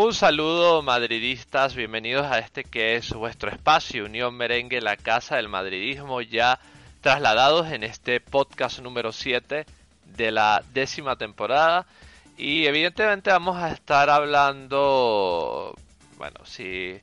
Un saludo madridistas, bienvenidos a este que es vuestro espacio Unión Merengue, la casa del madridismo, ya trasladados en este podcast número 7 de la décima temporada. Y evidentemente vamos a estar hablando, bueno, si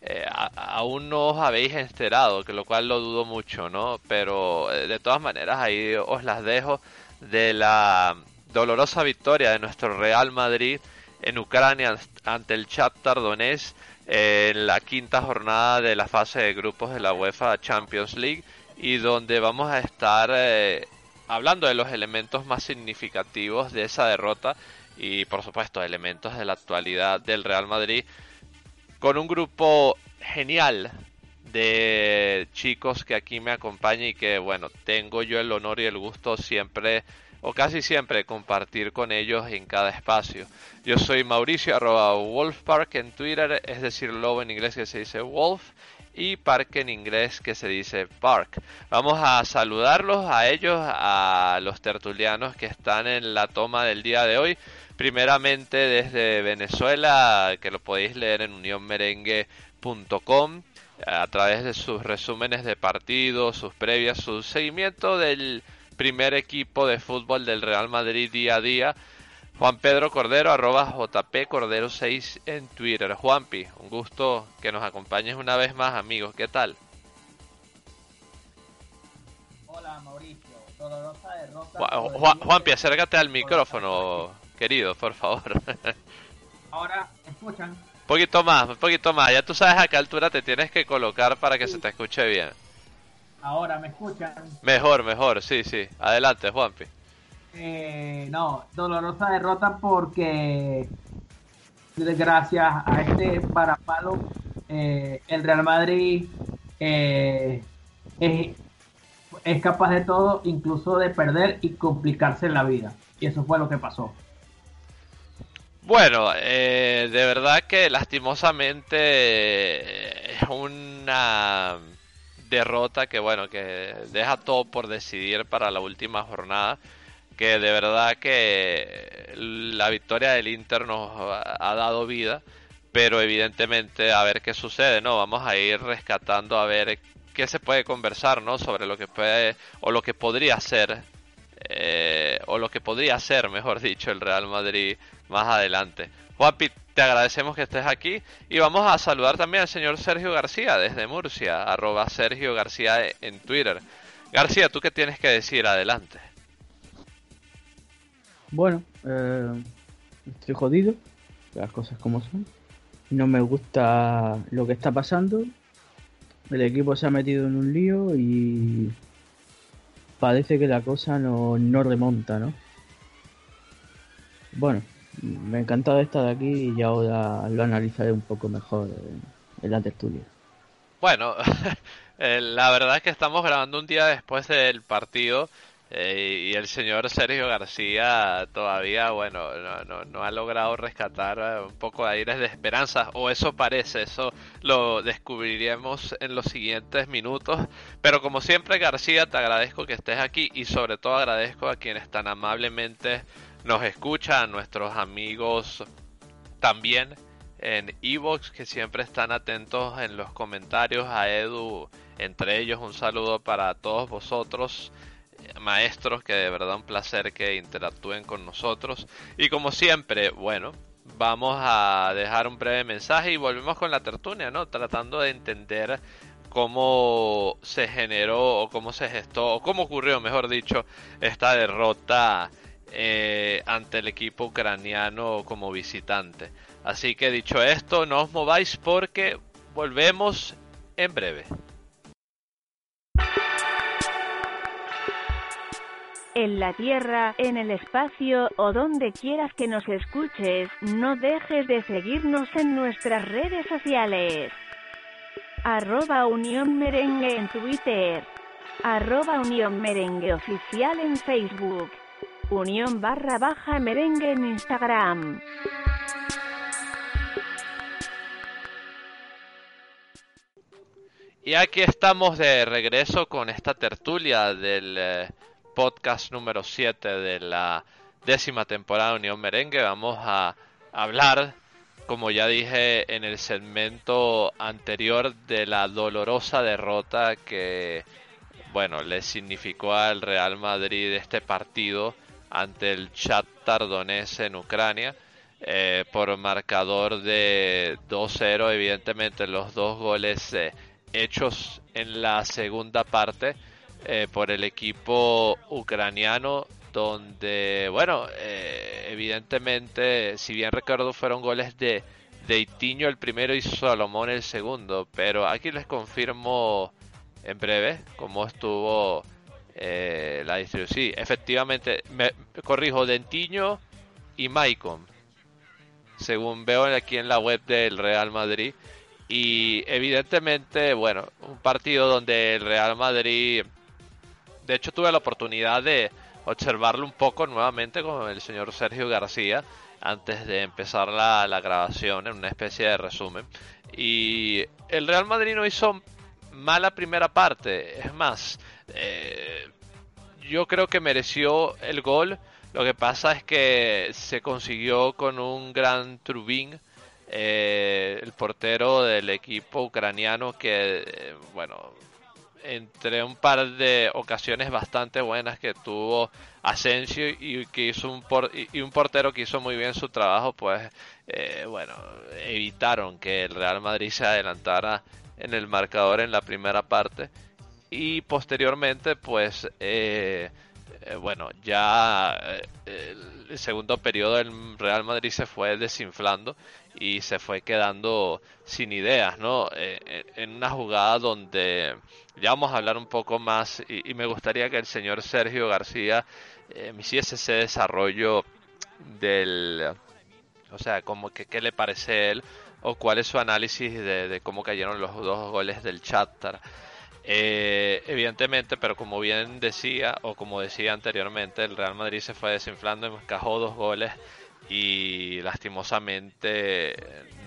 eh, aún no os habéis enterado, que lo cual lo dudo mucho, ¿no? Pero eh, de todas maneras ahí os las dejo de la dolorosa victoria de nuestro Real Madrid en Ucrania ante el Shakhtar Donetsk en la quinta jornada de la fase de grupos de la UEFA Champions League y donde vamos a estar eh, hablando de los elementos más significativos de esa derrota y por supuesto elementos de la actualidad del Real Madrid con un grupo genial de chicos que aquí me acompañan y que bueno tengo yo el honor y el gusto siempre o casi siempre compartir con ellos en cada espacio. Yo soy Mauricio arroba Wolfpark en Twitter, es decir, lobo en inglés que se dice Wolf y parque en inglés que se dice park. Vamos a saludarlos a ellos, a los tertulianos que están en la toma del día de hoy. Primeramente desde Venezuela, que lo podéis leer en unionmerengue.com a través de sus resúmenes de partidos, sus previas, su seguimiento del primer equipo de fútbol del Real Madrid día a día. Juan Pedro Cordero, arroba JP Cordero 6 en Twitter. Juanpi, un gusto que nos acompañes una vez más, amigos. ¿Qué tal? Hola, Mauricio. Dolorosa derrota. Juanpi, acércate al micrófono, querido, por favor. Ahora, ¿escuchan? Un poquito más, un poquito más. Ya tú sabes a qué altura te tienes que colocar para que se te escuche bien. Ahora, ¿me escuchan? Mejor, mejor, sí, sí. Adelante, Juanpi. Eh, no, dolorosa derrota porque gracias a este parapalo eh, el Real Madrid eh, es, es, capaz de todo, incluso de perder y complicarse la vida. Y eso fue lo que pasó. Bueno, eh, de verdad que lastimosamente es una derrota que bueno, que deja todo por decidir para la última jornada. Que de verdad que la victoria del Inter nos ha dado vida, pero evidentemente a ver qué sucede, ¿no? Vamos a ir rescatando a ver qué se puede conversar, ¿no? Sobre lo que puede o lo que podría ser eh, o lo que podría ser, mejor dicho, el Real Madrid más adelante. Juanpi, te agradecemos que estés aquí y vamos a saludar también al señor Sergio García desde Murcia, arroba Sergio García en Twitter. García, ¿tú qué tienes que decir? Adelante. Bueno, eh, estoy jodido, las cosas como son. No me gusta lo que está pasando. El equipo se ha metido en un lío y parece que la cosa no, no remonta, ¿no? Bueno, me ha encantado estar aquí y ahora lo analizaré un poco mejor en, la tertulia. Bueno, eh, la verdad es que estamos grabando un día después del partido eh, y el señor Sergio García todavía, bueno, no, no, ha logrado rescatar eh, un poco de aires de esperanza, o eso parece, eso lo descubriremos en los siguientes minutos. Pero como siempre, García, te agradezco que estés aquí y sobre todo agradezco a quienes tan amablemente nos escuchan nuestros amigos también en Evox que siempre están atentos en los comentarios a Edu. Entre ellos un saludo para todos vosotros, maestros, que de verdad un placer que interactúen con nosotros. Y como siempre, bueno, vamos a dejar un breve mensaje y volvemos con la tertulia, ¿no? Tratando de entender cómo se generó o cómo se gestó o cómo ocurrió, mejor dicho, esta derrota eh, ante el equipo ucraniano como visitante. Así que dicho esto, no os mováis porque volvemos en breve. En la Tierra, en el espacio o donde quieras que nos escuches, no dejes de seguirnos en nuestras redes sociales. Arroba Unión Merengue en Twitter. Arroba Unión Merengue Oficial en Facebook. Unión barra baja merengue en Instagram. Y aquí estamos de regreso con esta tertulia del eh, podcast número 7 de la décima temporada de Unión Merengue. Vamos a hablar, como ya dije en el segmento anterior, de la dolorosa derrota que, bueno, le significó al Real Madrid este partido ante el Shakhtar Donetsk en Ucrania. Eh, por marcador de 2-0, evidentemente los dos goles eh, hechos en la segunda parte eh, por el equipo ucraniano donde, bueno, evidentemente, si bien recuerdo, fueron goles de, de Itiño el primero y Salomón el segundo, pero aquí les confirmo en breve cómo estuvo eh, la distribución. Sí, efectivamente, me corrijo, Dentiño y Maicon, según veo aquí en la web del Real Madrid. Y evidentemente, bueno, un partido donde el Real Madrid de hecho, tuve la oportunidad de observarlo un poco nuevamente con el señor Sergio García antes de empezar la, grabación en una especie de resumen. Y el Real Madrid no hizo mala primera parte. Es más, eh, yo creo que mereció el gol. Lo que pasa es que se consiguió con un gran Trubin, eh, el portero del equipo ucraniano, que, eh, bueno, entre un par de ocasiones bastante buenas que tuvo Asensio y que hizo un y un portero que hizo muy bien su trabajo pues bueno evitaron que el Real Madrid se adelantara en el marcador en la primera parte y posteriormente pues eh, eh, bueno ya el segundo periodo del Real Madrid se fue desinflando y se fue quedando sin ideas, ¿no? en una jugada donde ya vamos a hablar un poco más y, me gustaría que el señor Sergio García eh, me hiciese ese desarrollo del, o sea, como que qué le parece él o cuál es su análisis de, cómo cayeron los dos goles del Shakhtar. Eh, evidentemente, pero como bien decía, o como decía anteriormente, el Real Madrid se fue desinflando, encajó dos goles y lastimosamente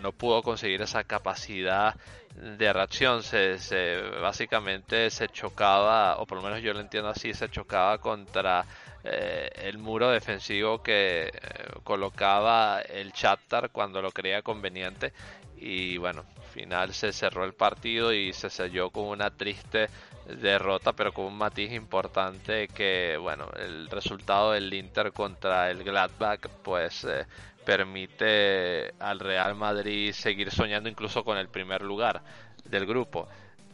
no pudo conseguir esa capacidad de reacción. Se, se, básicamente se chocaba, o por lo menos yo lo entiendo así, se chocaba contra eh, el muro defensivo que eh, colocaba el Shakhtar cuando lo creía conveniente. Y bueno, al final se cerró el partido y se selló con una triste derrota, pero con un matiz importante que, bueno, el resultado del Inter contra el Gladbach, pues eh, permite al Real Madrid seguir soñando incluso con el primer lugar del grupo.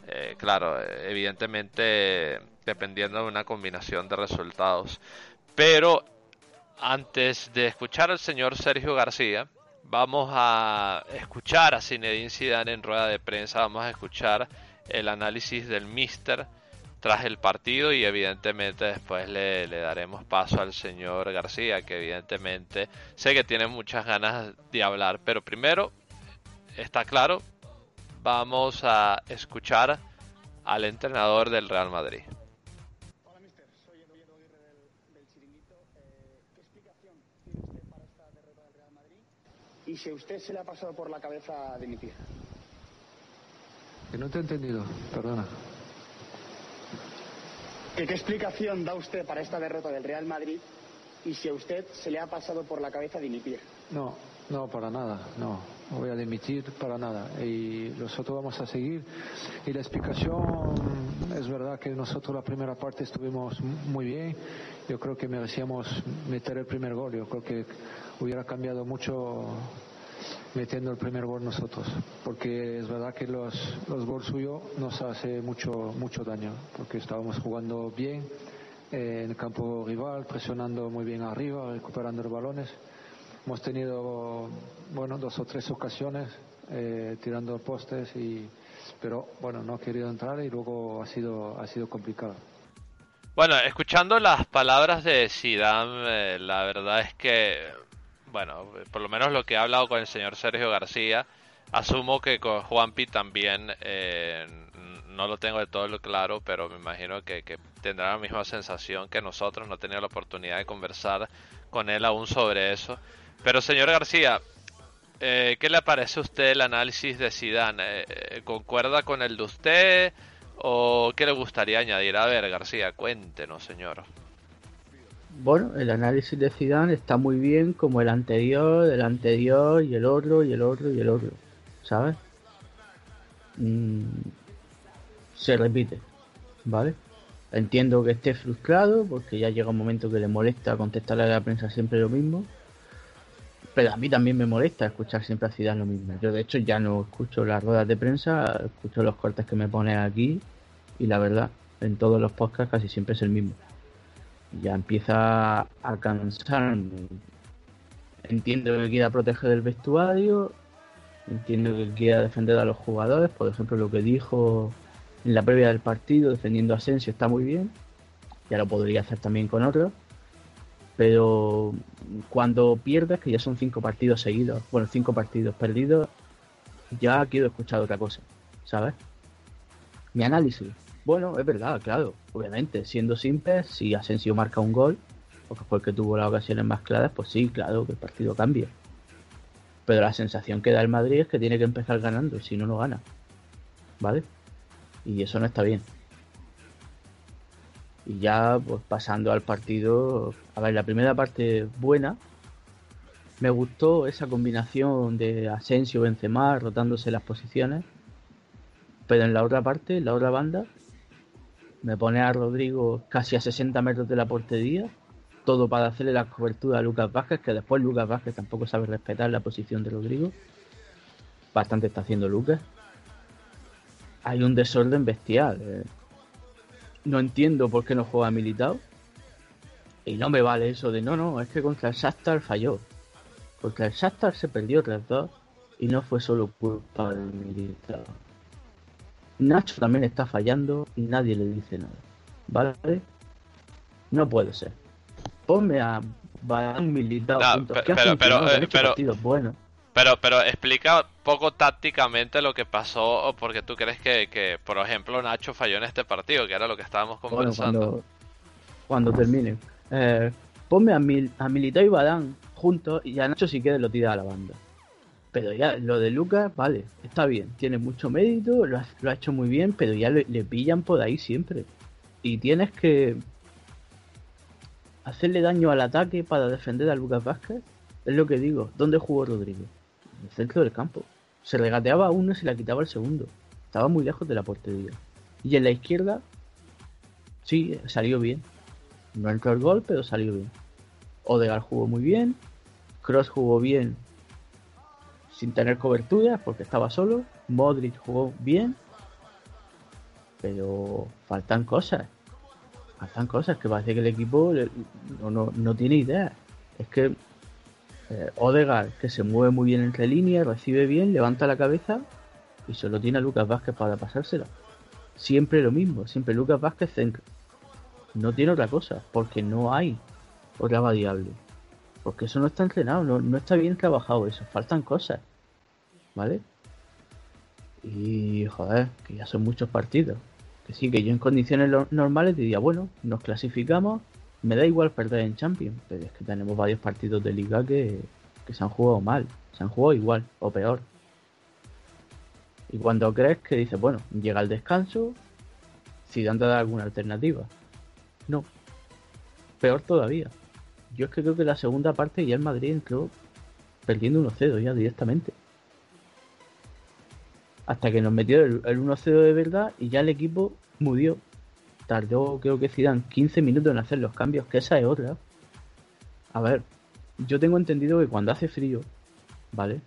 Eh, claro, evidentemente dependiendo de una combinación de resultados. Pero antes de escuchar al señor Sergio García, vamos a escuchar a Zinedine Zidane en rueda de prensa, vamos a escuchar el análisis del Mister tras el partido y evidentemente después le, daremos paso al señor García que evidentemente sé que tiene muchas ganas de hablar. Pero primero está claro vamos a escuchar al entrenador del Real Madrid Hola mister, soy Edu Aguirre del, del Chiringuito eh, ¿qué explicación tiene usted para esta derrota del Real Madrid? Y si a usted se le ha pasado por la cabeza dimitir que no te he entendido, perdona. ¿Qué, ¿Qué explicación da usted para esta derrota del Real Madrid y si a usted se le ha pasado por la cabeza dimitir? No, no, para nada, no. No voy a dimitir para nada. Y nosotros vamos a seguir. Y la explicación es verdad que nosotros la primera parte estuvimos muy bien. Yo creo que merecíamos meter el primer gol. Yo creo que hubiera cambiado mucho metiendo el primer gol nosotros, porque es verdad que los, los goles suyos nos hace mucho, mucho daño, porque estábamos jugando bien, eh, en el campo rival, presionando muy bien arriba, recuperando los balones. Hemos tenido, bueno, dos o tres ocasiones eh, tirando postes y pero bueno no ha querido entrar y luego ha sido ha sido complicado bueno escuchando las palabras de Zidane eh, la verdad es que bueno por lo menos lo que he hablado con el señor Sergio García asumo que con Juanpi también eh, no lo tengo de todo lo claro pero me imagino que, que tendrá la misma sensación que nosotros no he tenido la oportunidad de conversar con él aún sobre eso pero señor García eh, ¿Qué le parece a usted el análisis de Zidane? Eh, eh, ¿Concuerda con el de usted o qué le gustaría añadir? A ver, García, cuéntenos, señor. Bueno, el análisis de Zidane está muy bien como el anterior, el anterior y el otro y el otro y el otro, ¿sabes? Mm, se repite, ¿vale? Entiendo que esté frustrado porque ya llega un momento que le molesta contestarle a la prensa siempre lo mismo pero a mí también me molesta escuchar siempre a Zidane lo mismo. Yo de hecho ya no escucho las ruedas de prensa, escucho los cortes que me pone aquí y la verdad, en todos los podcasts casi siempre es el mismo. Ya empieza a cansarme. Entiendo que quiera proteger el vestuario, entiendo que quiera defender a los jugadores, por ejemplo lo que dijo en la previa del partido defendiendo a Asensio está muy bien, ya lo podría hacer también con otros pero cuando pierdes, que ya son cinco partidos seguidos, bueno, cinco partidos perdidos, ya quiero escuchar otra cosa, ¿sabes? Mi análisis. Bueno, es verdad, claro, obviamente, siendo simple, si Asensio marca un gol, porque fue que tuvo las ocasiones más claras, pues sí, claro, que el partido cambia. Pero la sensación que da el Madrid es que tiene que empezar ganando, si no, no gana. ¿Vale? Y eso no está bien. Y ya pues pasando al partido, a ver, la primera parte buena, me gustó esa combinación de Asensio Benzema rotándose las posiciones, pero en la otra parte, en la otra banda, me pone a Rodrigo casi a 60 metros de la portería, todo para hacerle la cobertura a Lucas Vázquez, que después Lucas Vázquez tampoco sabe respetar la posición de Rodrigo. Bastante está haciendo Lucas. Hay un desorden bestial. Eh no entiendo por qué no juega militado. Y no me vale eso de no, no, es que contra el Shakhtar falló. Contra el Shakhtar se perdió 3-2 y no fue solo culpa del militado. Nacho también está fallando y nadie le dice nada. ¿Vale? No puede ser. Ponme a un militado. pero, pero, eh, pero, bueno. Pero, pero explica poco tácticamente lo que pasó, porque tú crees que, por ejemplo, Nacho falló en este partido, que era lo que estábamos conversando. cuando, termine. Eh, ponme a, Mil, a Militao y Badán juntos y a Nacho si quieres lo tira a la banda. Pero ya, lo de Lucas, vale, está bien, tiene mucho mérito, lo ha, hecho muy bien, pero ya le, pillan por ahí siempre. Y tienes que hacerle daño al ataque para defender a Lucas Vázquez. Es lo que digo. ¿Dónde jugó Rodrigo? En el centro del campo. Se regateaba uno y se la quitaba el segundo. Estaba muy lejos de la portería. Y en la izquierda, sí, salió bien. No entró el gol, pero salió bien. Odegaard jugó muy bien. Cross jugó bien sin tener cobertura porque estaba solo. Modric jugó bien. Pero faltan cosas. Faltan cosas que parece que el equipo no, no, no tiene idea. Es que eh, Odegaard, que se mueve muy bien entre líneas, recibe bien, levanta la cabeza y solo tiene a Lucas Vázquez para pasársela. Siempre lo mismo, siempre Lucas Vázquez centro. No tiene otra cosa, porque no hay otra variable. Porque eso no está entrenado, no, está bien trabajado eso, faltan cosas. Y joder, que ya son muchos partidos. Que sí, que yo en condiciones normales diría, bueno, nos clasificamos, me da igual perder en Champions, pero es que tenemos varios partidos de liga que, se han jugado mal, se han jugado igual o peor. Y cuando crees que dices, bueno, llega el descanso, si te da alguna alternativa. No. Peor todavía. Yo es que creo que la segunda parte ya el Madrid entró perdiendo 1-0 ya directamente. Hasta que nos metió el, el 1-0 de verdad y ya el equipo murió tardó creo que Zidane 15 minutos en hacer los cambios, que esa es otra. A ver, yo tengo entendido que cuando hace frío, ¿vale?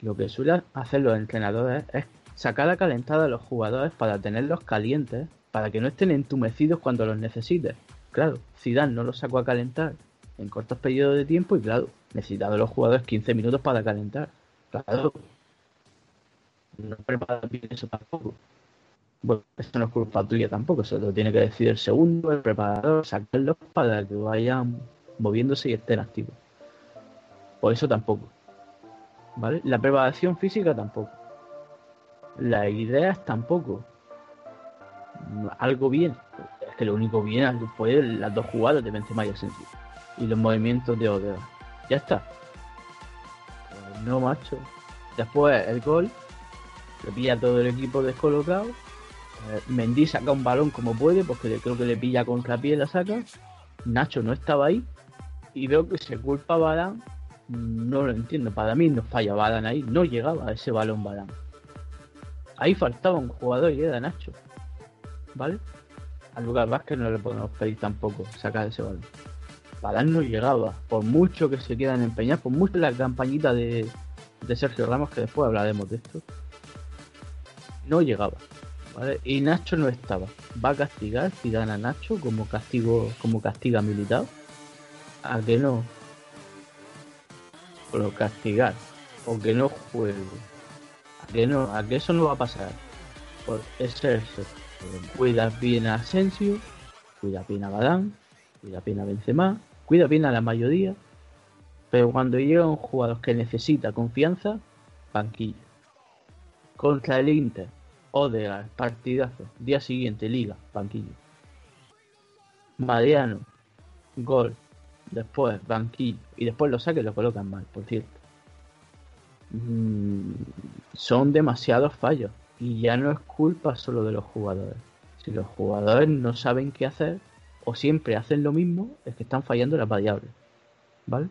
Lo que suelen hacer los entrenadores es sacar a calentada a los jugadores para tenerlos calientes, para que no estén entumecidos cuando los necesites. claro, Zidane no lo sacó a calentar en cortos periodos de tiempo y claro, necesitaban los jugadores 15 minutos para calentar. Claro, no preparan bien eso tampoco. Bueno, eso no es culpa tuya tampoco, eso lo tiene que decir el segundo, el preparador, sacarlos para que vayan moviéndose y estén activos. Por eso tampoco. ¿Vale? La preparación física tampoco. Las ideas tampoco. Algo bien. Es que lo único bien fue las dos jugadas de Benzema y. Y los movimientos de Odega. Ya está. Pues no, macho. Después el gol. Lo pilla todo el equipo descolocado. Eh, Mendy saca un balón como puede, porque creo que le pilla contra pie y la saca. Nacho no estaba ahí. Y veo que se culpa a Balán. No lo entiendo. Para mí no falla Balán ahí. No llegaba a ese balón Balán. Ahí faltaba un jugador y era Nacho. ¿Vale? Al lugar Vázquez no le podemos pedir tampoco sacar ese balón. Balán no llegaba. Por mucho que se quieran empeñar, por mucho la campañita de, de Sergio Ramos, que después hablaremos de esto. No llegaba. Y Nacho no estaba. Va a castigar si gana Nacho como castigo, como castiga militar. A que no. Lo castigar. O que no juegue. A que no, a que eso no va a pasar. Por ese eso. Cuida bien a Asensio. Cuida bien a Badán. Cuida bien a Benzema. Cuida bien a la mayoría. Pero cuando llega un jugador que necesita confianza, banquillo. Contra el Inter, Odegaard, partidazo. Día siguiente, Liga, banquillo. Mariano, gol. Después, banquillo. Y después lo saque y lo colocan mal, por cierto. Mm, son demasiados fallos. Y ya no es culpa solo de los jugadores. Si los jugadores no saben qué hacer o siempre hacen lo mismo, es que están fallando las variables. ¿Vale?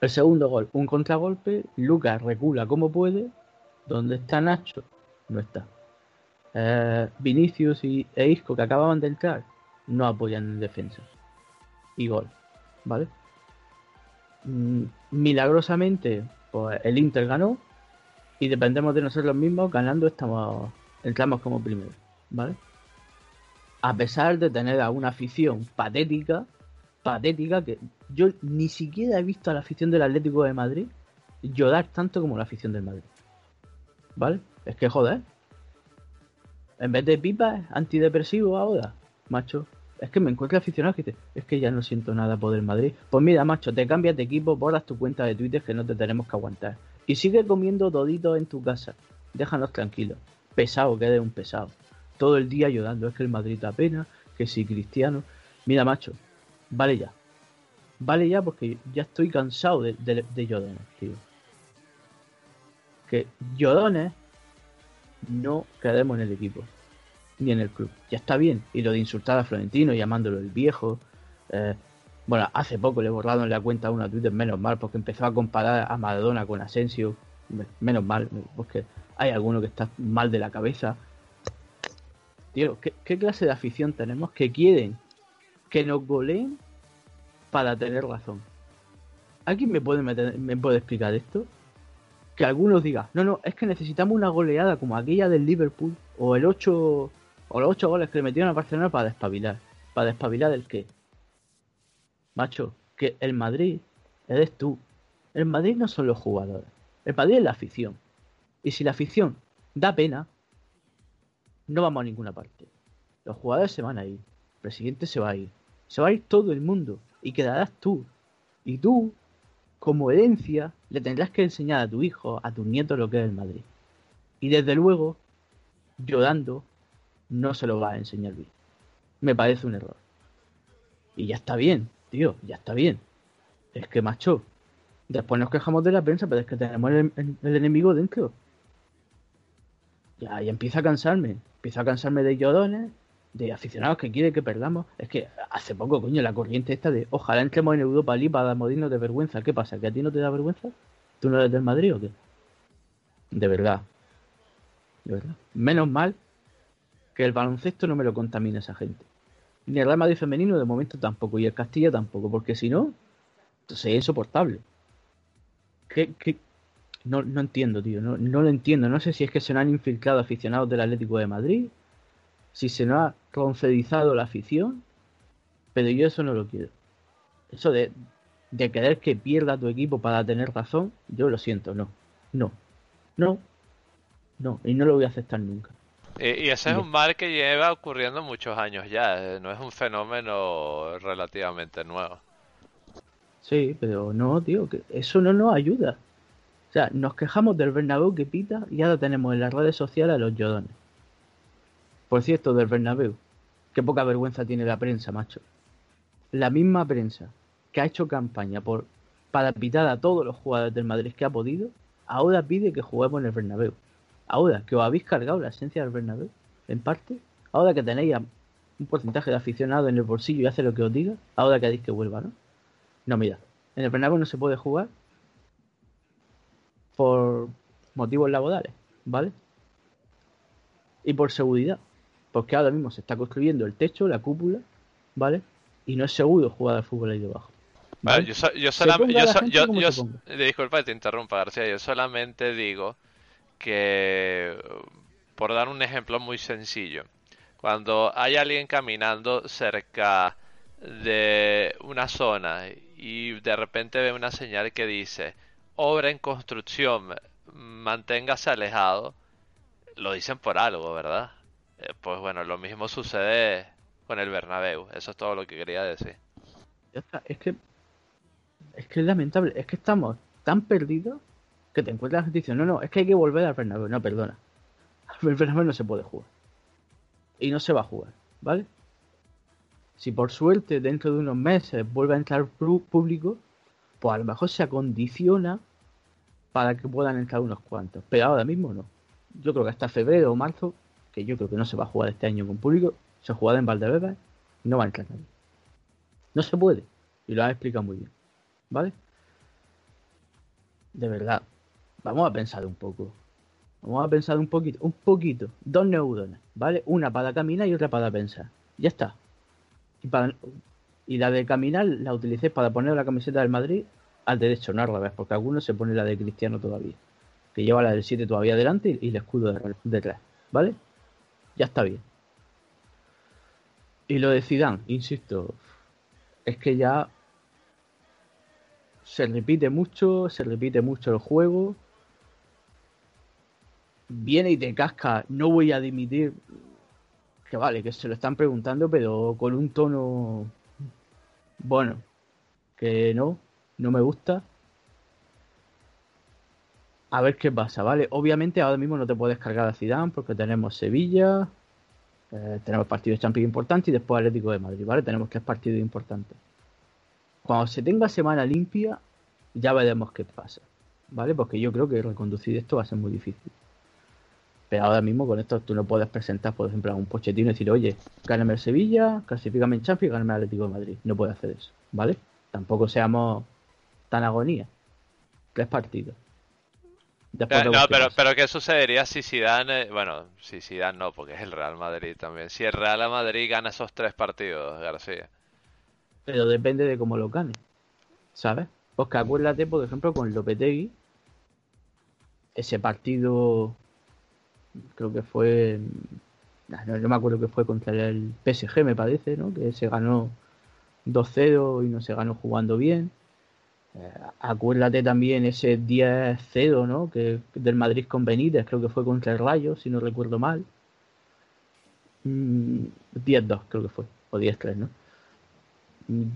El segundo gol, un contragolpe. Lucas recula como puede. ¿Dónde está Nacho? No está. Eh, Vinicius y, e Isco, que acababan de entrar, no apoyan en defensa. Y gol. ¿Vale? Mm, milagrosamente, pues el Inter ganó. Y dependemos de nosotros mismos. Ganando estamos entramos como primero. ¿Vale? A pesar de tener a una afición patética patética que yo ni siquiera he visto a la afición del Atlético de Madrid llorar tanto como la afición del Madrid. ¿Vale? Es que joder. En vez de pipa, antidepresivo ahora, macho. Es que me encuentro aficionado que es que ya no siento nada por el Madrid. Pues mira, macho, te cambias de equipo, borras tu cuenta de Twitter que no te tenemos que aguantar. Y sigue comiendo doditos en tu casa. Déjanos tranquilos. Pesado, que eres un pesado. Todo el día llorando. Es que el Madrid da pena, que si Cristiano. Mira, macho, vale ya. Vale ya porque ya estoy cansado de, de, de llorones, tío. Que llorones no quedemos en el equipo. Ni en el club. Ya está bien. Y lo de insultar a Florentino llamándolo el viejo. Eh, bueno, hace poco le he borrado en la cuenta una Twitter, menos mal, porque empezó a comparar a Maradona con Asensio. Menos mal, porque hay alguno que está mal de la cabeza. Tío, ¿qué, qué clase de afición tenemos que quieren que nos goleen para tener razón. ¿Alguien me puede, meter, me puede explicar esto? Que algunos digan, no, no, es que necesitamos una goleada como aquella del Liverpool o el 8 o los 8 goles que le metieron a Barcelona para despabilar. ¿Para despabilar el qué? Macho, que el Madrid eres tú. El Madrid no son los jugadores. El Madrid es la afición. Y si la afición da pena, no vamos a ninguna parte. Los jugadores se van a ir. El presidente se va a ir. Se va a ir todo el mundo y quedarás tú. Y tú, como herencia, le tendrás que enseñar a tu hijo, a tus nietos lo que es el Madrid. Y desde luego, llorando, no se lo va a enseñar bien. Me parece un error. Y ya está bien, tío, ya está bien. Es que, macho, después nos quejamos de la prensa, pero es que tenemos el, el, enemigo dentro. Ya, ya empieza a cansarme. Empieza a cansarme de llorones, de aficionados que quieren que perdamos. Es que hace poco, coño, la corriente esta de ojalá entremos en Europa League para morirnos de vergüenza. ¿Qué pasa? ¿Que a ti no te da vergüenza? ¿Tú no eres del Madrid o qué? De verdad. De verdad. Menos mal que el baloncesto no me lo contamina esa gente. Ni el Real Madrid femenino de momento tampoco. Y el Castilla tampoco. Porque si no, entonces es insoportable. ¿Qué? No, no entiendo, tío. No, no lo entiendo. No sé si es que se han infiltrado aficionados del Atlético de Madrid si se nos ha concedizado la afición Pero yo eso no lo quiero. Eso de, de querer que pierda tu equipo para tener razón, yo lo siento, no. No. No. No. Y no lo voy a aceptar nunca. Y, y ese es un mal que lleva ocurriendo muchos años ya, eh, no es un fenómeno relativamente nuevo. Sí, pero no, tío, que eso no nos ayuda. O sea, nos quejamos del Bernabéu que pita y ahora tenemos en las redes sociales a los yodones. Por cierto, del Bernabéu. Qué poca vergüenza tiene la prensa, macho. La misma prensa que ha hecho campaña por para pitar a todos los jugadores del Madrid que ha podido, ahora pide que juguemos en el Bernabéu. Ahora que os habéis cargado la esencia del Bernabéu, en parte, ahora que tenéis un porcentaje de aficionados en el bolsillo y hace lo que os diga, ahora que queréis que vuelva, ¿no? No, mira, en el Bernabéu no se puede jugar por motivos laborales, ¿vale? Y por seguridad, porque ahora mismo se está construyendo el techo, la cúpula, ¿vale? Y no es seguro jugar al fútbol ahí debajo. Vale, ¿vale? yo, solamente, yo, yo- yo- eh, disculpa que te interrumpa, García, yo solamente digo que, por dar un ejemplo muy sencillo, cuando hay alguien caminando cerca de una zona y de repente ve una señal que dice obra en construcción, manténgase alejado, lo dicen por algo, ¿verdad? Eh, pues bueno, lo mismo sucede con el Bernabéu, eso es todo lo que quería decir. Es que es que es lamentable, es que estamos tan perdidos que te encuentras diciendo, no, no, es que hay que volver al Bernabéu, no, perdona. El Bernabéu no se puede jugar. Y no se va a jugar, ¿vale? Si por suerte dentro de unos meses vuelve a entrar público, pues a lo mejor se acondiciona para que puedan entrar unos cuantos. Pero ahora mismo no. Yo creo que hasta febrero o marzo, yo creo que no se va a jugar este año con público, se jugará en Valdebebas no va a entrar. No se puede. Y lo has explicado muy bien. ¿Vale? De verdad. Vamos a pensar un poco. Vamos a pensar un poquito. Un poquito. Dos neuronas. ¿Vale? Una para caminar y otra para pensar. Ya está. Y, para- y la de caminar la utilicé para poner la camiseta del Madrid al derecho, no al revés. Porque algunos se pone la de Cristiano todavía. Que lleva la del 7 todavía delante y el escudo de- detrás. ¿Vale? Ya está bien. Y lo de Zidane, insisto, es que ya se repite mucho, se repite mucho el juego. Viene y te casca, no voy a dimitir. Que vale, que se lo están preguntando, pero con un tono bueno, que no, no me gusta. A ver qué pasa, ¿vale? Obviamente ahora mismo no te puedes cargar a Zidane porque tenemos Sevilla, eh, tenemos partidos de Champions importantes y después Atlético de Madrid, ¿vale? Tenemos tres partidos importantes. Cuando se tenga semana limpia, ya veremos qué pasa, ¿vale? Porque yo creo que reconducir esto va a ser muy difícil. Pero ahora mismo con esto tú no puedes presentar, por ejemplo, a un Pochettino y decir, oye, gáname el Sevilla, clasifícame en Champions y gáname el Atlético de Madrid. No puede hacer eso, ¿vale? Tampoco seamos tan agonía. Tres partidos. Después Eh, No, pero, pero ¿qué sucedería si Zidane, eh, bueno, si Zidane no, porque es el Real Madrid también. Si el Real Madrid gana esos tres partidos, García. Pero depende de cómo lo gane. ¿Sabes? Porque acuérdate, por ejemplo, con Lopetegui, ese partido, creo que fue, nah, no, no me acuerdo que fue contra el PSG, me parece, ¿no? Que se ganó 2-0 y no se ganó jugando bien. Eh, acuérdate también ese 10-0, ¿no? Que del Madrid con Benítez, creo que fue contra el Rayo, si no recuerdo mal. Mm, 10-2 creo que fue, o 10-3, ¿no?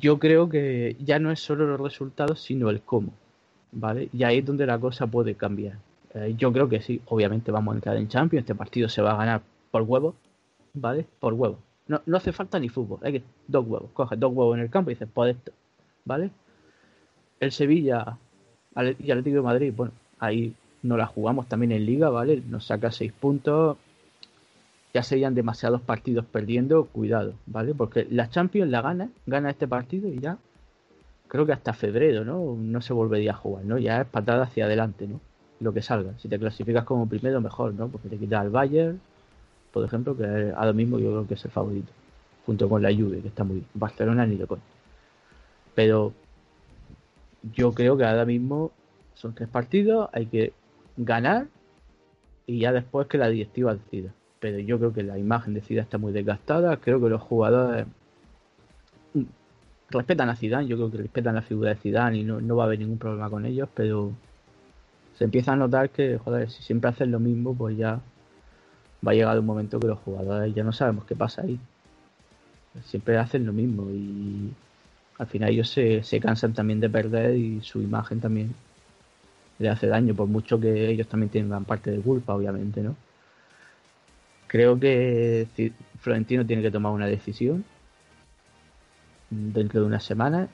Yo creo que ya no es solo los resultados, sino el cómo, ¿vale? Y ahí es donde la cosa puede cambiar. Eh, yo creo que sí, obviamente vamos a entrar en Champions, este partido se va a ganar por huevos, ¿vale? Por huevos. No, no hace falta ni fútbol, hay que dos huevos, coges dos huevos en el campo y dices, por esto, ¿vale? El Sevilla y Atlético de Madrid, bueno, ahí no la jugamos también en Liga, ¿vale? Nos saca seis puntos, ya serían demasiados partidos perdiendo, cuidado, ¿vale? Porque la Champions la gana, gana este partido y ya creo que hasta febrero, ¿no? No se volvería a jugar, ¿no? Ya es patada hacia adelante, ¿no? Lo que salga. Si te clasificas como primero, mejor, ¿no? Porque te quitas al Bayern, por ejemplo, que ahora mismo yo creo que es el favorito, junto con la Juve, que está muy bien. Barcelona ni de coña. Pero yo creo que ahora mismo son tres partidos, hay que ganar y ya después que la directiva decida. Pero yo creo que la imagen de Zidane está muy desgastada, creo que los jugadores respetan a Zidane, yo creo que respetan la figura de Zidane y no, no va a haber ningún problema con ellos, pero se empieza a notar que, joder, si siempre hacen lo mismo, pues ya va a llegar un momento que los jugadores ya no sabemos qué pasa ahí. Siempre hacen lo mismo y al final ellos se, se cansan también de perder y su imagen también le hace daño, por mucho que ellos también tengan parte de culpa, obviamente, ¿no? Creo que Florentino tiene que tomar una decisión dentro de una semana,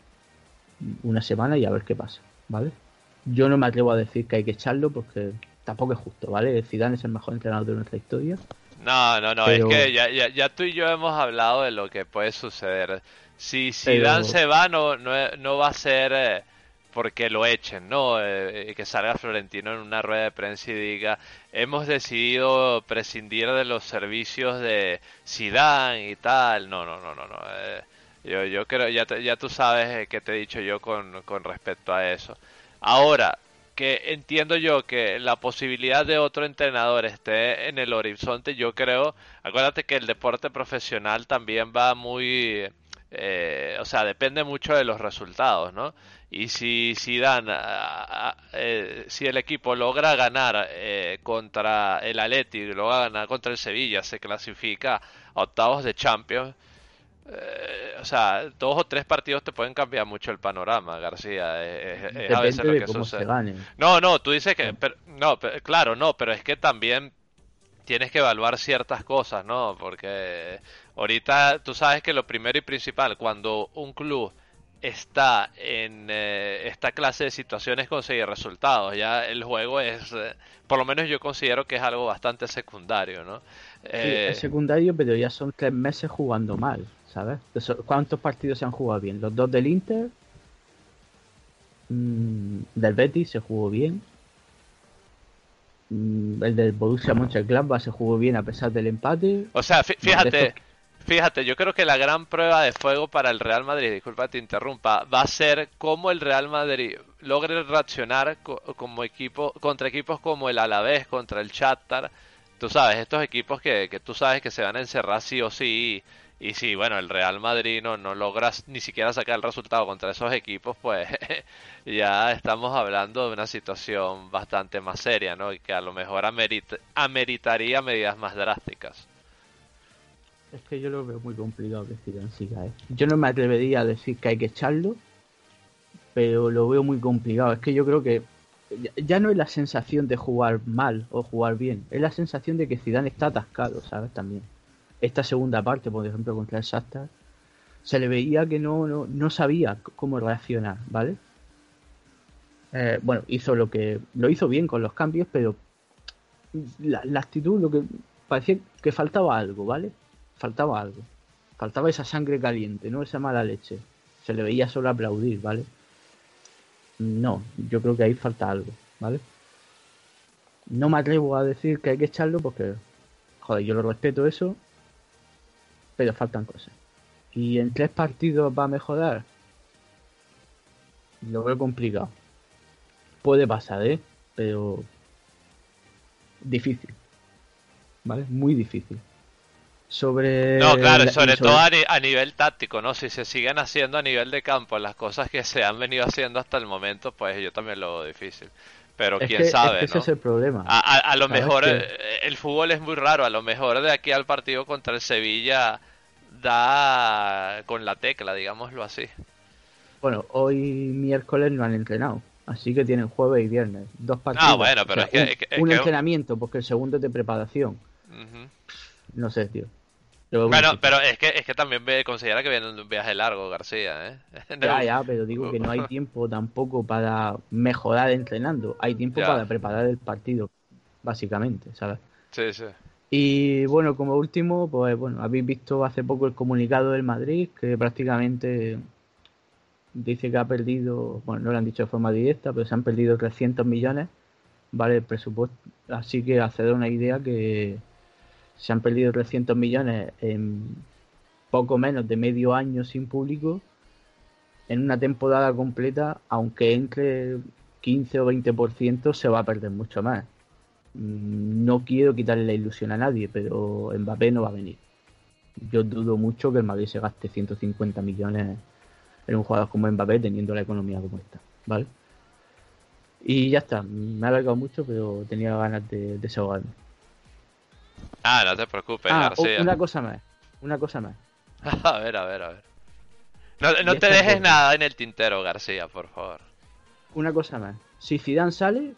una semana y a ver qué pasa, ¿vale? Yo no me atrevo a decir que hay que echarlo porque tampoco es justo, ¿vale? Zidane es el mejor entrenador de nuestra historia. No, no, no, Pero- es que ya, ya, ya tú y yo hemos hablado de lo que puede suceder. Si Pero- Zidane se va, no, no, no va a ser eh, porque lo echen, ¿no? Eh, que salga Florentino en una rueda de prensa y diga, hemos decidido prescindir de los servicios de Zidane y tal. No, no, no, no, no. eh, yo, yo creo, ya, te- ya tú sabes eh, qué te he dicho yo con, con respecto a eso. Ahora, que entiendo yo que la posibilidad de otro entrenador esté en el horizonte, yo creo, acuérdate que el deporte profesional también va muy, eh, o sea, depende mucho de los resultados, ¿no? Y si, si dan, eh, si el equipo logra ganar eh, contra el Athletic, logra ganar contra el Sevilla, se clasifica a octavos de Champions, eh, o sea, dos o tres partidos te pueden cambiar mucho el panorama, García. Es, a veces lo de que cómo sucede. No, no, tú dices que, pero- no, pero- claro, no, pero es que también tienes que evaluar ciertas cosas, ¿no? Porque ahorita tú sabes que lo primero y principal, cuando un club está en eh, esta clase de situaciones conseguir resultados, ya el juego es, eh, por lo menos yo considero que es algo bastante secundario, ¿no? Sí, Eh, es secundario, pero ya son tres meses jugando mal, ¿sabes? ¿Cuántos partidos se han jugado bien? Los dos del Inter, mm, del Betis se jugó bien, Mm, el del Borussia Mönchengladbach se jugó bien a pesar del empate. O sea, fíjate, fíjate, yo creo que la gran prueba de fuego para el Real Madrid, disculpa te interrumpa, va a ser cómo el Real Madrid logre reaccionar co- como equipo contra equipos como el Alavés, contra el Shakhtar. Tú sabes, estos equipos que, que tú sabes que se van a encerrar sí o sí. Y, y si, bueno, el Real Madrid no, no logra ni siquiera sacar el resultado contra esos equipos, pues ya estamos hablando de una situación bastante más seria, ¿no? Y que a lo mejor amerit- ameritaría medidas más drásticas. Es que yo lo veo muy complicado que Zidane siga, ¿eh? Yo no me atrevería a decir que hay que echarlo, pero lo veo muy complicado. Es que yo creo que ya- no es la sensación de jugar mal o jugar bien, es la sensación de que Zidane está atascado, ¿sabes? También. Esta segunda parte, por ejemplo, contra el Shakhtar, se le veía que no, no, no sabía cómo reaccionar, ¿vale? Eh, bueno, hizo lo que lo hizo bien con los cambios, pero la actitud, lo que parecía que faltaba algo, ¿vale? Faltaba algo. Faltaba esa sangre caliente, no esa mala leche. Se le veía solo aplaudir, ¿vale? No, yo creo que ahí falta algo, ¿vale? No me atrevo a decir que hay que echarlo porque, joder, yo lo respeto eso, pero faltan cosas. ¿Y en tres partidos va a mejorar? Lo veo complicado. Puede pasar, ¿eh? Pero difícil. ¿Vale? Muy difícil. Sobre... No, claro, la- sobre todo a, ni- a nivel táctico, ¿no? Si se siguen haciendo a nivel de campo las cosas que se han venido haciendo hasta el momento, pues yo también lo veo difícil. Pero Es quién que- es sabe, que ese ¿no? es el problema. A, a- a lo ¿Sabes mejor eh, el fútbol es muy raro, a lo mejor de aquí al partido contra el Sevilla da con la tecla, digámoslo así. Bueno, hoy miércoles no han entrenado. Así que tienen jueves y viernes. Dos partidos. Ah, bueno, pero O sea, es que- un, es que- es un que- entrenamiento, porque el segundo es de preparación. No sé, tío. Bueno, pero es que es que también considera que viene de un viaje largo, García, ¿eh? Ya, ya, pero digo que no hay tiempo tampoco para mejorar entrenando. Hay tiempo Ya. para preparar el partido, básicamente, ¿sabes? Sí, sí. Y bueno, como último, pues bueno, habéis visto hace poco el comunicado del Madrid, que prácticamente dice que ha perdido, bueno, no lo han dicho de forma directa, pero se han perdido 300 millones, ¿vale? El presupuesto. Así que hacer una idea que se han perdido 300 millones en poco menos de medio año sin público, en una temporada completa, aunque entre 15 o 20%, se va a perder mucho más. Mm, No quiero quitarle la ilusión a nadie, pero Mbappé no va a venir. yo dudo mucho que el Madrid se gaste 150 millones en un jugador como Mbappé teniendo la economía como está, ¿vale? Y ya está, me ha alargado mucho, pero tenía ganas de desahogarme. Ah, no te preocupes, Ah, García. una cosa más, una cosa más. A ver, a ver, a ver. No, no te dejes nada en el tintero, García, por favor. Una cosa más. Si Zidane sale,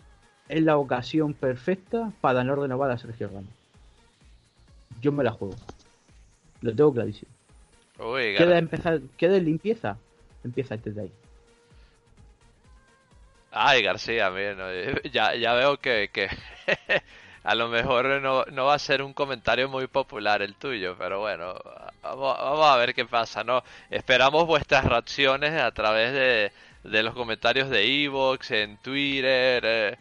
es la ocasión perfecta para no renovar a Sergio Ramos. Yo me la juego. Lo tengo clarísimo. Uy, ¿Queda empezar, queda en limpieza? Empieza desde ahí. Ay, García, mira, ya, ya veo que, que a lo mejor no, no va a ser un comentario muy popular el tuyo, pero bueno, vamos, vamos a ver qué pasa, ¿no? Esperamos vuestras reacciones a través de, de los comentarios de Evox, en Twitter, eh,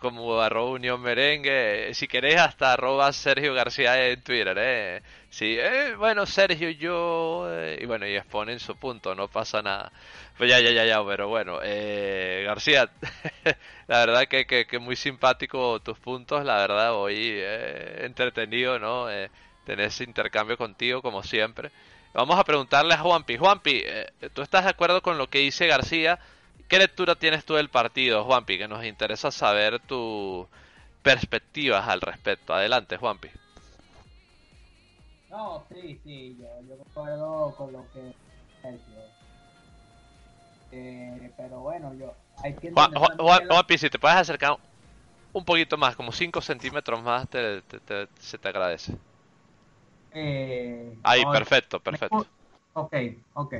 como arroba Unión Merengue, si queréis hasta arroba Sergio García en Twitter, ¿eh? Sí, eh, bueno, Sergio, yo... eh, y bueno, y exponen su punto, no pasa nada. Pues ya, ya, ya, ya, pero bueno, eh, García, la verdad que, que, que muy simpático tus puntos, la verdad, hoy eh, entretenido, ¿no? Eh, tener ese intercambio contigo, como siempre. Vamos a preguntarle a Juanpi. Juanpi, eh, ¿tú estás de acuerdo con lo que dice García? ¿Qué lectura tienes tú del partido, Juanpi? Que nos interesa saber tus perspectivas al respecto. Adelante, Juanpi. No, sí, sí, yo, yo concuerdo con lo que. Eh, pero bueno, yo hay que Juan, Juan- la- Juanpi, si te puedes acercar un poquito más, como 5 centímetros más, te- te- te- se te agradece. eh, Ahí, no, perfecto, perfecto. Ok, ok.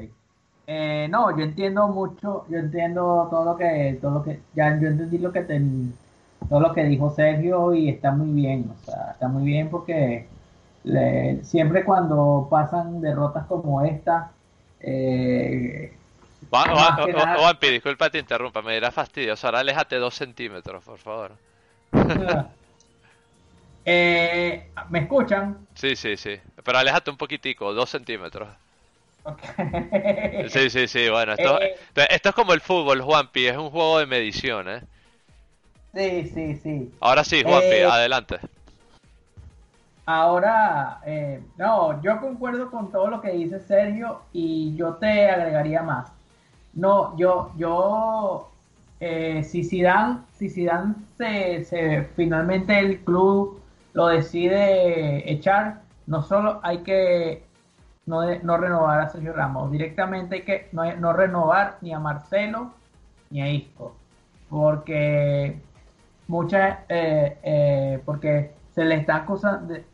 Eh, no, yo entiendo mucho, yo entiendo todo lo que, todo lo que, ya yo entendí lo que te, todo lo que dijo Sergio y está muy bien, o sea, está muy bien porque le- siempre cuando pasan derrotas como esta, eh, Juan- más Juan- que Juan- nada- Juanpi, disculpa te interrumpa, me dirá fastidioso. Ahora aléjate 2 centímetros, por favor. eh, ¿me escuchan? Sí, sí, sí. Pero aléjate un poquitico, 2 centímetros. Sí, sí, sí, bueno, esto, Eh. esto es como el fútbol, Juanpi, es un juego de medición, ¿eh? Sí, sí, sí. Ahora sí, Juanpi, Eh. adelante. Ahora, eh, no, yo concuerdo con todo lo que dice Sergio y yo te agregaría más. No, yo, yo, eh, si Zidane, si Zidane se, se, finalmente el club lo decide echar, no solo hay que no, de- no renovar a Sergio Ramos, directamente hay que no, no renovar ni a Marcelo ni a Isco, porque muchas, eh, eh, porque se le está acusando, de-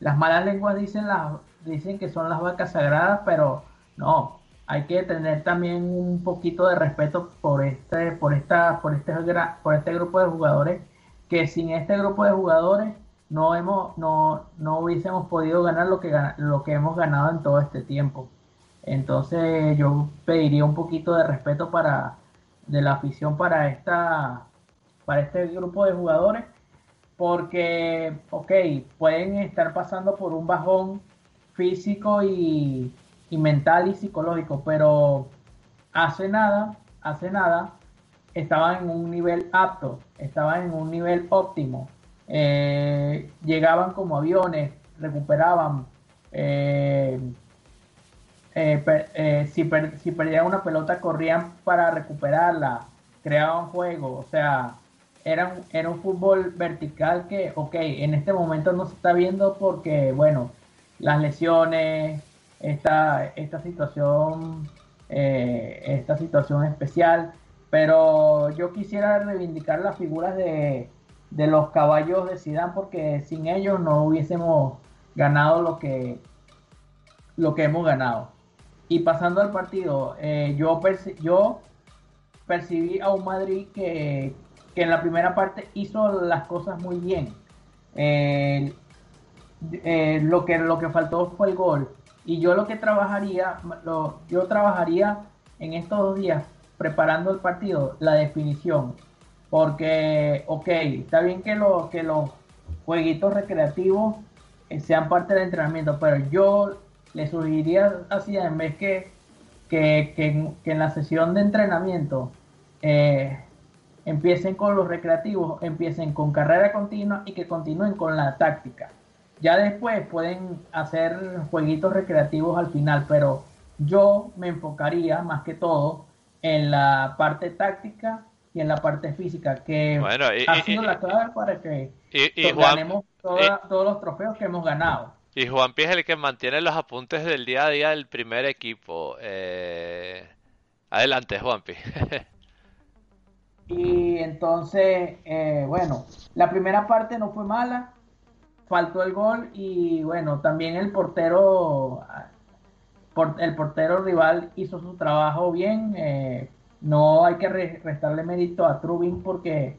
las malas lenguas dicen, las, dicen que son las vacas sagradas, pero no, hay que tener también un poquito de respeto por este, por esta, por este, por este grupo de jugadores, que sin este grupo de jugadores no hemos, no, no hubiésemos podido ganar lo que, lo que hemos ganado en todo este tiempo. Entonces yo pediría un poquito de respeto para de la afición para esta para este grupo de jugadores porque ok pueden estar pasando por un bajón físico y, y mental y psicológico pero hace nada hace nada estaban en un nivel apto estaban en un nivel óptimo eh, llegaban como aviones recuperaban eh, eh, si, per- si perdían una pelota corrían para recuperarla, creaban juego, o sea, era era un fútbol vertical que, ok, en este momento no se está viendo porque, bueno, las lesiones, esta, esta situación, esta situación especial, pero yo quisiera reivindicar las figuras de, de los caballos de Zidane porque sin ellos no hubiésemos ganado lo que lo que hemos ganado. Y pasando al partido, eh, yo, yo percibí a un Madrid que, que en la primera parte hizo las cosas muy bien. Eh, lo, que, lo que faltó fue el gol. Y yo lo que trabajaría, lo, yo trabajaría en estos dos días preparando el partido, la definición. Porque, ok, está bien que, lo, que los jueguitos recreativos eh, sean parte del entrenamiento, pero yo le sugeriría así, en vez que, que, que en- la sesión de entrenamiento eh, empiecen con los recreativos, empiecen con carrera continua y que continúen con la táctica. Ya después pueden hacer jueguitos recreativos al final, pero yo me enfocaría más que todo en la parte táctica y en la parte física, que ha sido la clave para que ganemos todos los trofeos que hemos ganado. Y Juan Pi es el que mantiene los apuntes del día a día del primer equipo. Eh, adelante, Juanpi. y entonces, eh, bueno, la primera parte no fue mala, faltó el gol y bueno, también el portero, el portero rival hizo su trabajo bien. Eh, no hay que restarle mérito a Trubin porque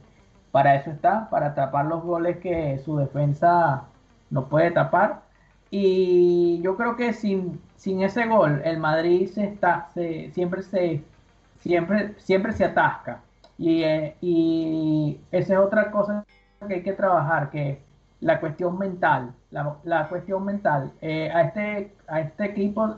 para eso está, para tapar los goles que su defensa no puede tapar. Y yo creo que sin, sin ese gol, el Madrid se está, se, siempre se siempre, siempre se atasca. Y, eh, y esa es otra cosa que hay que trabajar, que la cuestión mental, la, cuestión mental. Eh, a, este, a este equipo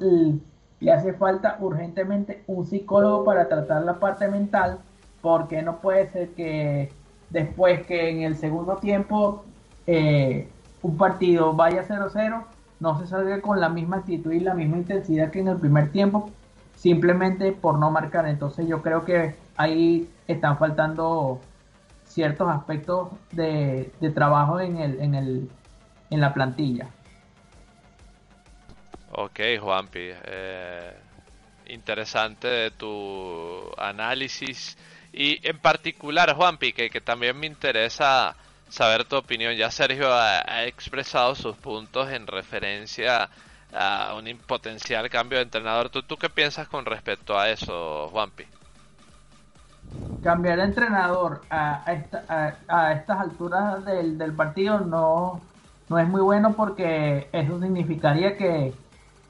le hace falta urgentemente un psicólogo para tratar la parte mental, porque no puede ser que después que en el segundo tiempo eh, un partido vaya 0-0, no se salga con la misma actitud y la misma intensidad que en el primer tiempo, simplemente por no marcar. Entonces yo creo que ahí están faltando ciertos aspectos de, trabajo en, el, en, el, en la plantilla. Ok, Juanpi. Eh, interesante tu análisis. Y en particular, Juanpi, que, también me interesa saber tu opinión. Ya Sergio ha, expresado sus puntos en referencia a un potencial cambio de entrenador. ¿Tú, ¿Tú qué piensas con respecto a eso, Juanpi? Cambiar de entrenador a, a, estas alturas del, del, partido no, no es muy bueno porque eso significaría que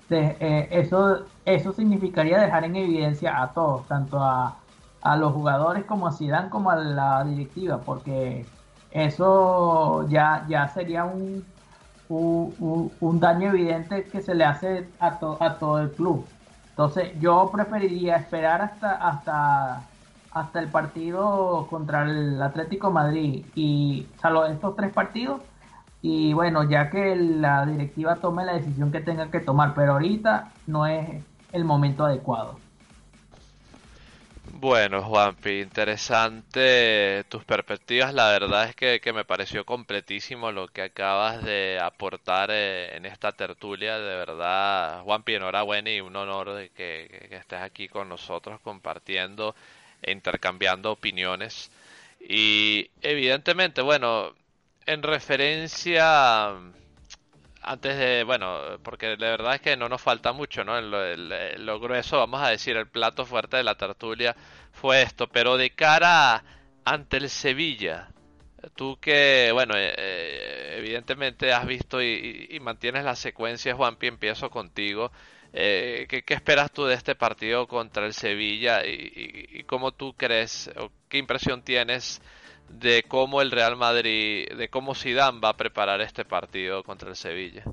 eh, eso, eso significaría dejar en evidencia a todos, tanto a, a los jugadores como a Zidane como a la directiva, porque eso ya, ya sería un, un, daño evidente que se le hace a, a todo el club. Entonces yo preferiría esperar hasta, hasta, hasta el partido contra el Atlético Madrid y salvo estos tres partidos y bueno, ya que la directiva tome la decisión que tenga que tomar, pero ahorita no es el momento adecuado. Bueno, Juanpi, interesante tus perspectivas. La verdad es que, me pareció completísimo lo que acabas de aportar eh, en esta tertulia. De verdad, Juanpi, enhorabuena y un honor de que, estés aquí con nosotros compartiendo e intercambiando opiniones. Y evidentemente, bueno, en referencia antes de, bueno, porque de verdad es que no nos falta mucho, ¿no? Lo, grueso, vamos a decir, el plato fuerte de la tertulia fue esto, pero de cara ante el Sevilla, tú que, bueno, eh, eh, evidentemente has visto y, mantienes la secuencia, Juanpi, empiezo contigo. Eh, ¿qué, esperas tú de este partido contra el Sevilla y, y cómo tú crees o qué impresión tienes de cómo el Real Madrid, de cómo Zidane va a preparar este partido contra el Sevilla.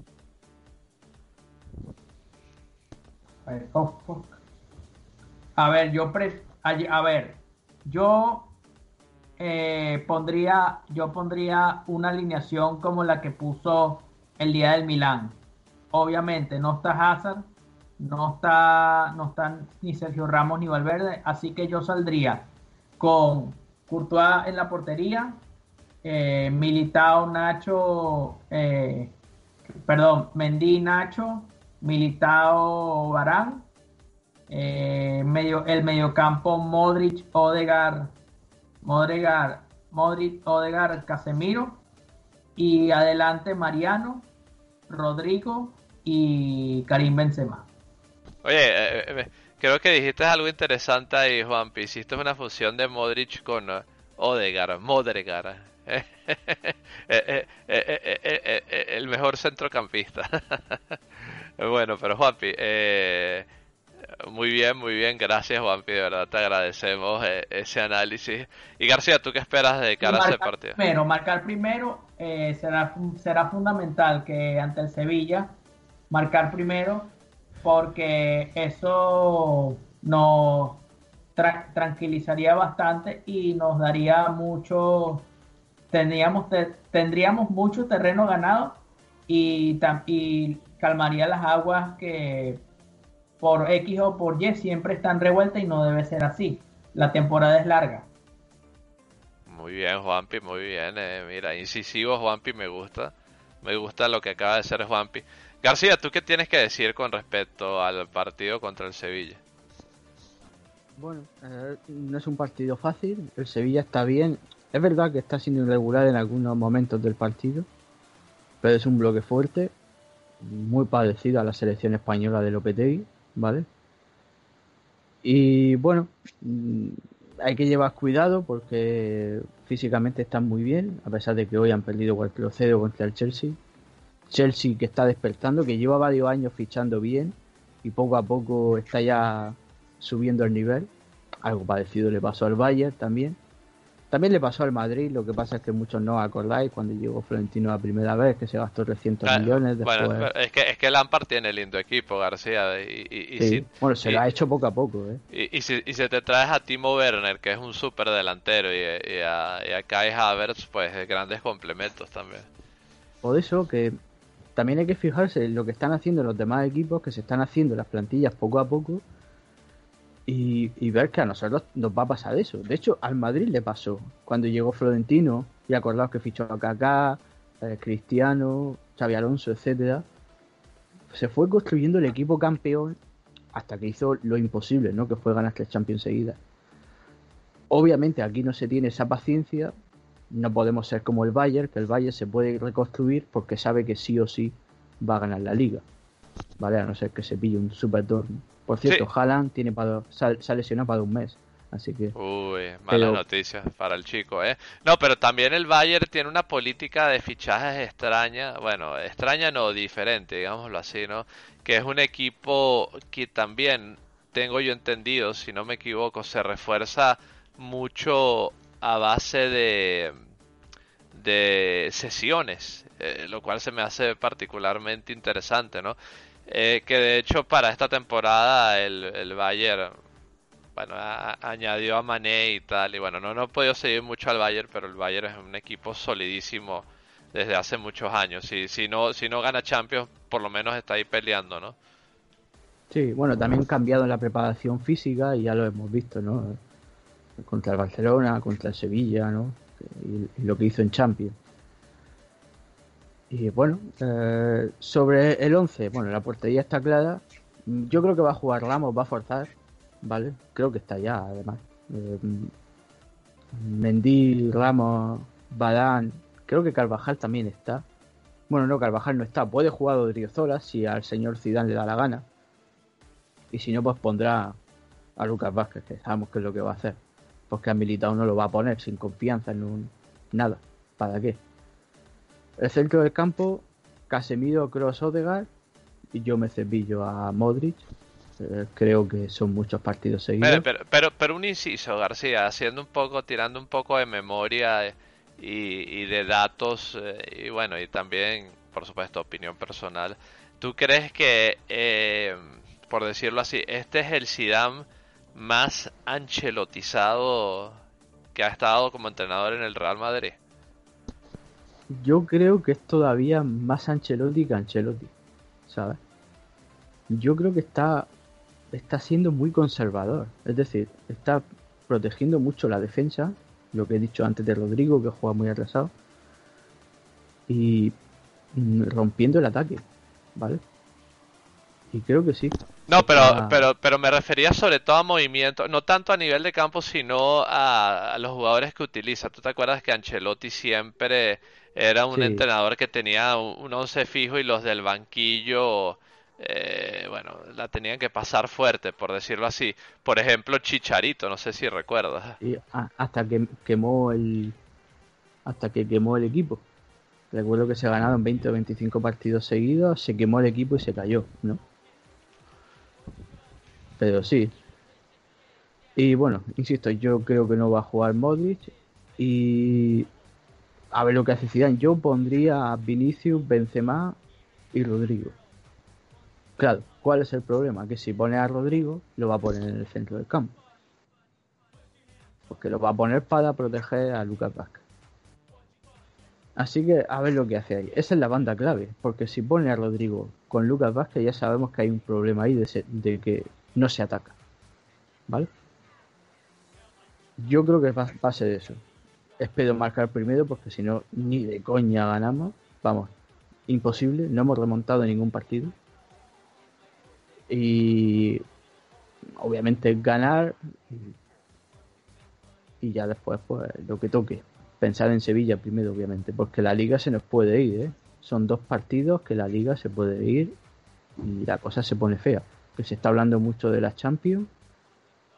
A ver, yo a ver, yo eh, pondría, yo pondría una alineación como la que puso el día del Milán. Obviamente no está Hazard, no está, no están ni Sergio Ramos ni Valverde, así que yo saldría con Courtois en la portería, eh, Militao, Nacho, eh, perdón, Mendy, Nacho, Militao, Barán, eh, medio, el mediocampo Modric, Odegar, Modric, Modric, Odegar, Casemiro y adelante Mariano, Rodrigo y Karim Benzema. Oye, Creo que dijiste algo interesante ahí, Juanpi. Hiciste una fusión de Modric con uh, Odegar, Modregar. el mejor centrocampista. bueno, pero Juanpi, eh, muy bien, muy bien. Gracias, Juanpi. De verdad te agradecemos eh, ese análisis. Y García, ¿tú qué esperas de cara a ese partido? Primero, marcar primero eh, será, será fundamental que ante el Sevilla, marcar primero porque eso nos tranquilizaría bastante y nos daría mucho, tendríamos, tendríamos mucho terreno ganado y, y calmaría las aguas que por X o por Y siempre están revueltas y no debe ser así. La temporada es larga. Muy bien, Juanpi, muy bien. eh, mira, incisivo Juanpi, me gusta. Me gusta lo que acaba de hacer Juanpi. García, ¿tú qué tienes que decir con respecto al partido contra el Sevilla? Bueno, eh, no es un partido fácil. El Sevilla está bien. Es verdad que está siendo irregular en algunos momentos del partido, pero es un bloque fuerte, muy parecido a la selección española de Lopetegui, ¿vale? Y bueno, mm, hay que llevar cuidado porque físicamente están muy bien, a pesar de que hoy han perdido 4-0 contra el Chelsea. Chelsea que está despertando, que lleva varios años fichando bien y poco a poco está ya subiendo el nivel. Algo parecido le pasó al Bayern también. También le pasó al Madrid, lo que pasa es que muchos no acordáis cuando llegó Florentino la primera vez, que se gastó 300 Ah, millones. Después... Bueno, es que, es que Lampard tiene lindo equipo, García. Y, y- y Sí, si, Bueno, se y- lo ha hecho poco a poco, ¿eh? y, si, y si te traes a Timo Werner, que es un súper delantero, y, a, y a Kai Havertz, pues grandes complementos también. Por eso que también hay que fijarse en lo que están haciendo los demás equipos, que se están haciendo las plantillas poco a poco y, ver que a nosotros nos va a pasar eso. De hecho, al Madrid le pasó cuando llegó Florentino y acordaos que fichó a Kaká, eh, Cristiano, Xavi Alonso, etcétera. Se fue construyendo el equipo campeón hasta que hizo lo imposible, ¿no? Que fue ganar tres Champions seguidas. Obviamente aquí no se tiene esa paciencia, no podemos ser como el Bayern, que el Bayern se puede reconstruir porque sabe que sí o sí va a ganar la liga. ¿Vale? A no ser que se pille un super torneo. Por cierto, Sí. Haaland tiene para, ha- se ha lesionado para un mes. Así que Uy, malas Pero- noticias para el chico, ¿eh? No, pero también el Bayern tiene una política de fichajes extraña, bueno, extraña no, diferente, digámoslo así, ¿no? Que es un equipo que también, tengo yo entendido, si no me equivoco, se refuerza mucho a base de, de sesiones, eh, lo cual se me hace particularmente interesante, ¿no? Eh, que de hecho para esta temporada el, el Bayern bueno, añadió a Mané y tal, y bueno, no, no he podido seguir mucho al Bayern, pero el Bayern es un equipo solidísimo desde hace muchos años. Si, si no, si no gana Champions, por lo menos está ahí peleando, ¿no? sí, bueno, también cambiado en la preparación física y ya lo hemos visto, ¿no? Contra el Barcelona, contra el Sevilla, ¿no? Y, lo que hizo en Champions. Y bueno, eh, sobre el 11, bueno, la portería está clara. Yo creo que va a jugar Ramos, va a forzar, ¿vale? Creo que está ya, además. Eh, Ramos, Badán, creo que Carvajal también está. Bueno, no, Carvajal no está. Puede jugar Odriozola si al señor Zidane le da la gana. Y si no, pues pondrá a Lucas Vázquez, que sabemos que es lo que va a hacer. Porque a Militao no lo va a poner sin confianza en un... nada. ¿Para qué? El centro del campo, Casemiro, Kroos, Odegaard y yo me cepillo a Modric. Eh, creo que son muchos partidos seguidos. Pero, pero, un inciso, García, haciendo un poco, tirando un poco de memoria eh, y, y de datos, eh, y bueno, y también, por supuesto, opinión personal. ¿Tú crees que, eh, por decirlo así, este es el Zidane más anchelotizado que ha estado como entrenador en el Real Madrid? Yo creo que es todavía más Ancelotti que Ancelotti, ¿sabes? Yo creo que está, está siendo muy conservador, es decir, está protegiendo mucho la defensa, lo que he dicho antes de Rodrigo, que juega muy atrasado, y mm, rompiendo el ataque, ¿vale? Y creo que sí. No, pero, pero, pero me refería sobre todo a movimiento, no tanto a nivel de campo, sino a, a los jugadores que utiliza. ¿Tú te acuerdas que Ancelotti siempre era un Sí. entrenador que tenía un, once fijo y los del banquillo, eh, bueno, la tenían que pasar fuerte, por decirlo así? Por ejemplo, Chicharito, no sé si recuerdas. Y hasta que quemó el hasta que quemó el equipo. Recuerdo que se ganaron 20 o 25 partidos seguidos, se quemó el equipo y se cayó, ¿no? Pero sí. Y bueno, insisto, yo creo que no va a jugar Modric y a ver lo que hace Zidane. Yo pondría a Vinicius, Benzema y Rodrigo. Claro, ¿cuál es el problema? Que si pone a Rodrigo, lo va a poner en el centro del campo porque lo va a poner para proteger a Lucas Vázquez. Así que a ver lo que hace ahí. Esa es la banda clave, porque si pone a Rodrigo con Lucas Vázquez ya sabemos que hay un problema ahí de, de que no se ataca. ¿Vale? Yo creo que va, a ser eso. Espero marcar primero porque si no, ni de coña ganamos. Vamos, imposible. No hemos remontado ningún partido. Y obviamente ganar y ya después pues lo que toque. Pensar en Sevilla primero, obviamente, porque la liga se nos puede ir, ¿eh? Son dos partidos que la liga se puede ir y la cosa se pone fea. Que se está hablando mucho de la Champions,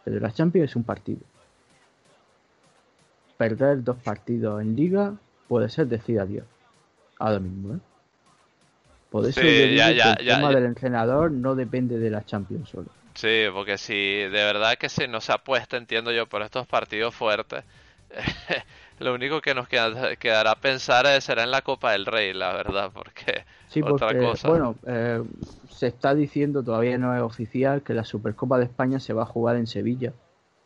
pero la Champions es un partido perder dos partidos en liga puede ser decir adiós. Ahora mismo, ¿eh? Por eso el tema del entrenador no depende de la Champions solo. Sí, porque si de verdad que se nos apuesta, entiendo yo, por estos partidos fuertes, lo único que nos quedará pensar será en la Copa del Rey, la verdad, porque sí, otra cosa. Bueno, eh, se está diciendo, todavía no es oficial, que la Supercopa de España se va a jugar en Sevilla,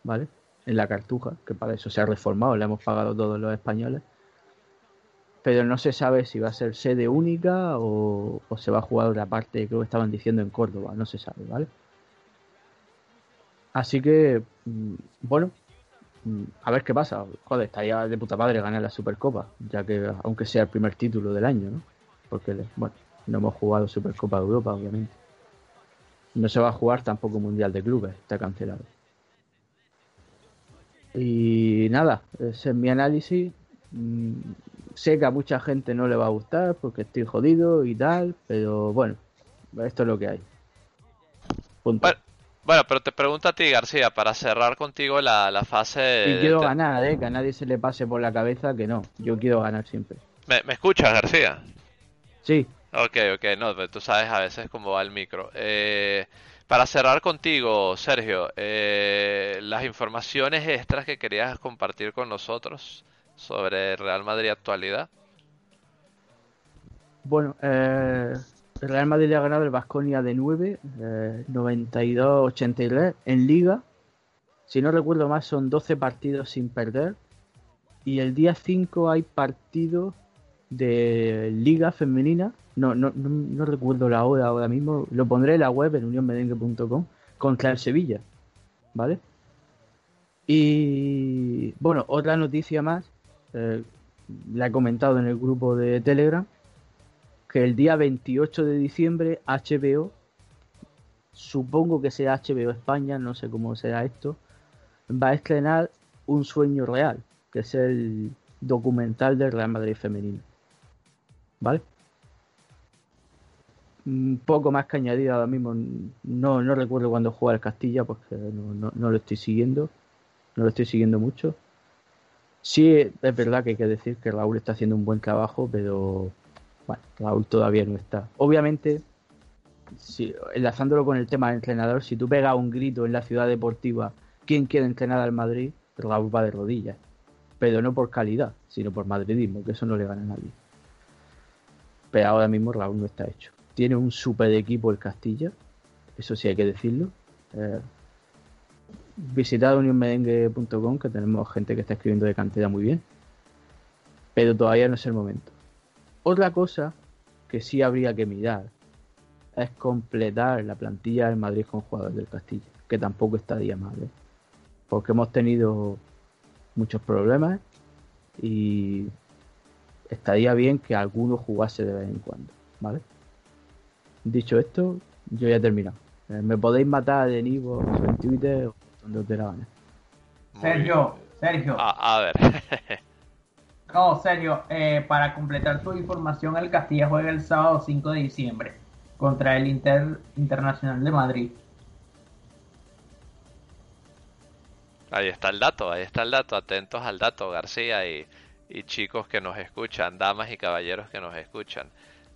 ¿vale? en la cartuja, que para eso se ha reformado, le hemos pagado todos los españoles. Pero no se sabe si va a ser sede única o, se va a jugar otra parte, creo que estaban diciendo en Córdoba, no se sabe, ¿vale? Así que, mm, bueno, a ver qué pasa. Joder, estaría de puta madre ganar la Supercopa, ya que aunque sea el primer título del año, ¿no? Porque, bueno, no hemos jugado Supercopa de Europa, obviamente. No se va a jugar tampoco Mundial de Clubes, está cancelado. Y nada, ese es mi análisis. Mm, sé que a mucha gente no le va a gustar porque estoy jodido y tal, pero bueno, esto es lo que hay. Bueno, pero te pregunto a ti, García, para cerrar contigo la, la fase... Y quiero ganar, ¿eh? que a nadie se le pase por la cabeza que no, yo quiero ganar siempre. ¿Me, me escuchas, García? Sí. Ok, ok, no, pero tú sabes a veces cómo va el micro. Eh, para cerrar contigo, Sergio, eh, las informaciones extras que querías compartir con nosotros sobre Real Madrid actualidad. Bueno, eh, el Real Madrid ha ganado el Vasconia de 9, 92-83 en Liga. Si no recuerdo más, son 12 partidos sin perder. Y el día 5 hay partido de Liga Femenina no, no, no, recuerdo la hora ahora mismo, lo pondré en la web en unionmedengue.com contra el Sevilla, ¿vale? Y bueno, otra noticia más, eh, la he comentado en el grupo de Telegram, que el día 28 de diciembre HBO, supongo que sea HBO España, no sé cómo será esto, va a estrenar Un sueño real, que es el documental del Real Madrid femenino. ¿Vale? un poco más que añadir ahora mismo. No, no recuerdo cuando juega el Castilla porque no, no, lo estoy siguiendo. No lo estoy siguiendo mucho. Sí, es verdad que hay que decir que Raúl está haciendo un buen trabajo, pero bueno, Raúl todavía no está. Obviamente, si, enlazándolo con el tema del entrenador, si tú pegas un grito en la ciudad deportiva, ¿quién quiere entrenar al Madrid? Raúl va de rodillas. Pero no por calidad, sino por madridismo, que eso no le gana a nadie. Pero ahora mismo Raúl no está hecho tiene un super equipo el Castilla, eso sí hay que decirlo. Eh, visitad unionmedengue.com que tenemos gente que está escribiendo de cantidad muy bien, pero todavía no es el momento. Otra cosa que sí habría que mirar es completar la plantilla del Madrid con jugadores del Castilla, que tampoco estaría mal, ¿eh? porque hemos tenido muchos problemas y estaría bien que alguno jugase de vez en cuando, ¿vale? Dicho esto, yo ya he terminado. Eh, me podéis matar en Ivo, en Twitter o donde os dé la gana. Sergio, Sergio. a ver. no, Sergio, eh, para completar tu información, el Castilla juega el sábado 5 de diciembre contra el Inter Internacional de Madrid. Ahí está el dato, ahí está el dato. Atentos al dato, García y chicos que nos escuchan, damas y caballeros que nos escuchan.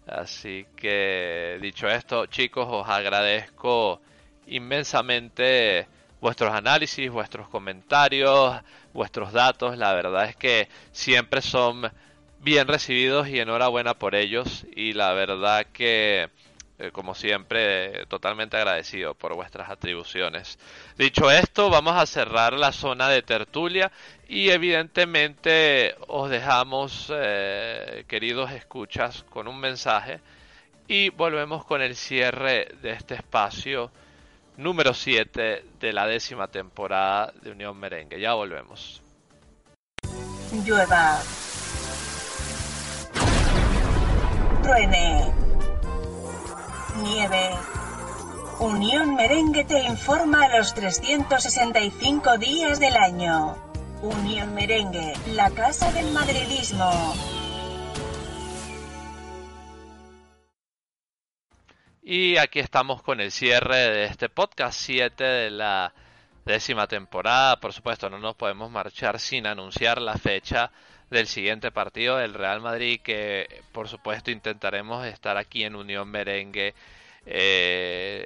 Así que dicho esto, chicos, os agradezco inmensamente vuestros análisis, vuestros comentarios, vuestros datos. La verdad es que siempre son bien recibidos y enhorabuena por ellos. Y la verdad que eh, como siempre, totalmente agradecido por vuestras atribuciones. Dicho esto, vamos a cerrar la zona de tertulia y evidentemente os dejamos, eh, queridos escuchas, con un mensaje y volvemos con el cierre de este espacio número 7 de la décima temporada de Unión Merengue. Ya volvemos. Llueva. Truene nieve. Unión Merengue te informa a los 365 días del año. Unión Merengue, la casa del madridismo. Y aquí estamos con el cierre de este podcast 7 de la décima temporada. Por supuesto, no nos podemos marchar sin anunciar la fecha del siguiente partido del Real Madrid que por supuesto intentaremos estar aquí en Unión Merengue eh,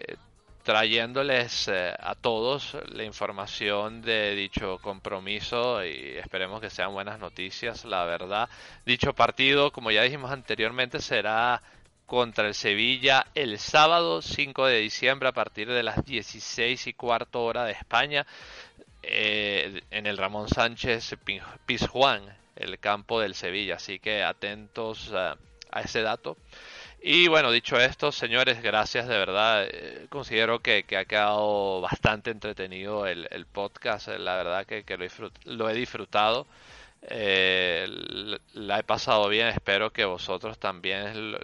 trayéndoles eh, a todos la información de dicho compromiso y esperemos que sean buenas noticias la verdad dicho partido como ya dijimos anteriormente será contra el Sevilla el sábado 5 de diciembre a partir de las 16 y cuarto hora de España eh, en el Ramón Sánchez Pizjuán el campo del Sevilla. Así que atentos a, ese dato. Y bueno, dicho esto, señores, gracias de verdad. Eh, considero que, ha quedado bastante entretenido el, podcast. La verdad que, lo, he disfrutado. Eh, la he pasado bien. Espero que vosotros también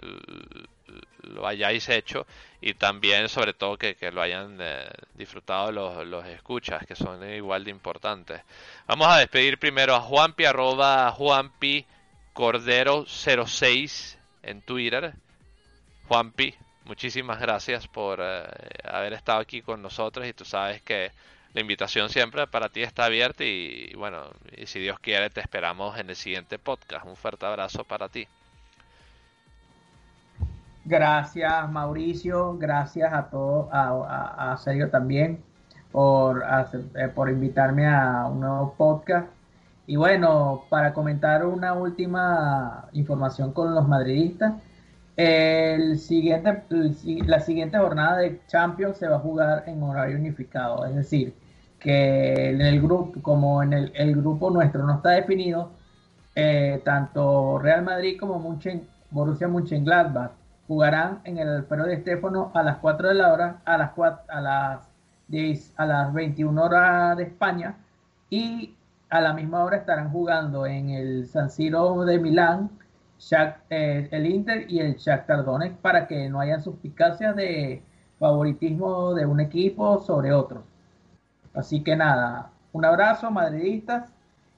lo hayáis hecho y también sobre todo que, lo hayan eh, disfrutado los, los, escuchas que son igual de importantes vamos a despedir primero a Juanpi arroba Juanpi Cordero 06 en Twitter Juanpi muchísimas gracias por eh, haber estado aquí con nosotros y tú sabes que la invitación siempre para ti está abierta y bueno y si Dios quiere te esperamos en el siguiente podcast. Un fuerte abrazo para ti. Gracias Mauricio, gracias a todos, a, Sergio también por, eh, por invitarme a un nuevo podcast. Y bueno, para comentar una última información con los madridistas, el siguiente, la siguiente jornada de Champions se va a jugar en horario unificado, es decir, que en el grupo, como en el, grupo nuestro no está definido, eh, tanto Real Madrid como Borussia Mönchengladbach jugarán en el Alfredo de Estéfano a las 4 de la hora, a las 4, a las 10, a las 21 horas de España y a la misma hora estarán jugando en el San Siro de Milán eh, el Inter y el Shakhtar Donetsk para que no haya suspicacias de favoritismo de un equipo sobre otro. Así que nada, un abrazo madridistas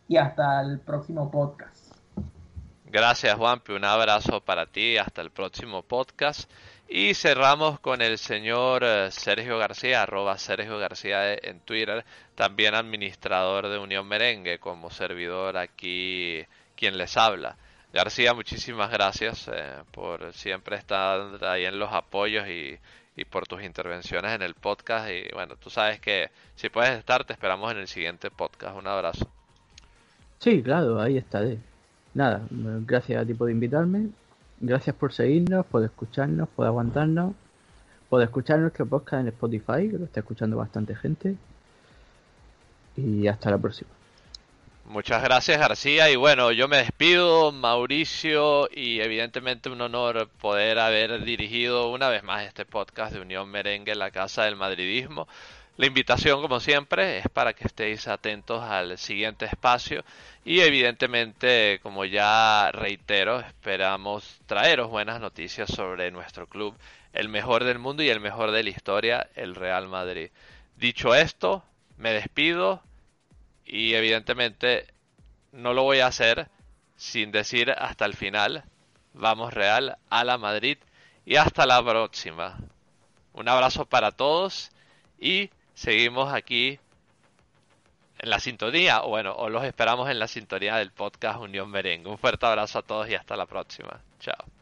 y hasta el próximo podcast. Gracias Juanpi, un abrazo para ti, hasta el próximo podcast. Y cerramos con el señor eh, Sergio García, arroba Sergio García en Twitter, también administrador de Unión Merengue, como servidor aquí quien les habla. García, muchísimas gracias eh, por siempre estar ahí en los apoyos y, y, por tus intervenciones en el podcast. Y bueno, tú sabes que si puedes estar, te esperamos en el siguiente podcast. Un abrazo. Sí, claro, ahí estaré nada, gracias a ti por invitarme. Gracias por seguirnos, por escucharnos, por aguantarnos, por escuchar nuestro podcast en Spotify, que lo está escuchando bastante gente. Y hasta la próxima. Muchas gracias García y bueno, yo me despido Mauricio y evidentemente un honor poder haber dirigido una vez más este podcast de Unión Merengue, la Casa del Madridismo. La invitación, como siempre, es para que estéis atentos al siguiente espacio y evidentemente, como ya reitero, esperamos traeros buenas noticias sobre nuestro club, el mejor del mundo y el mejor de la historia, el Real Madrid. Dicho esto, me despido y evidentemente no lo voy a hacer sin decir hasta el final, vamos Real a la Madrid y hasta la próxima. Un abrazo para todos y seguimos aquí en la sintonía, o bueno, o los esperamos en la sintonía del podcast Unión Merengue. Un fuerte abrazo a todos y hasta la próxima. Chao.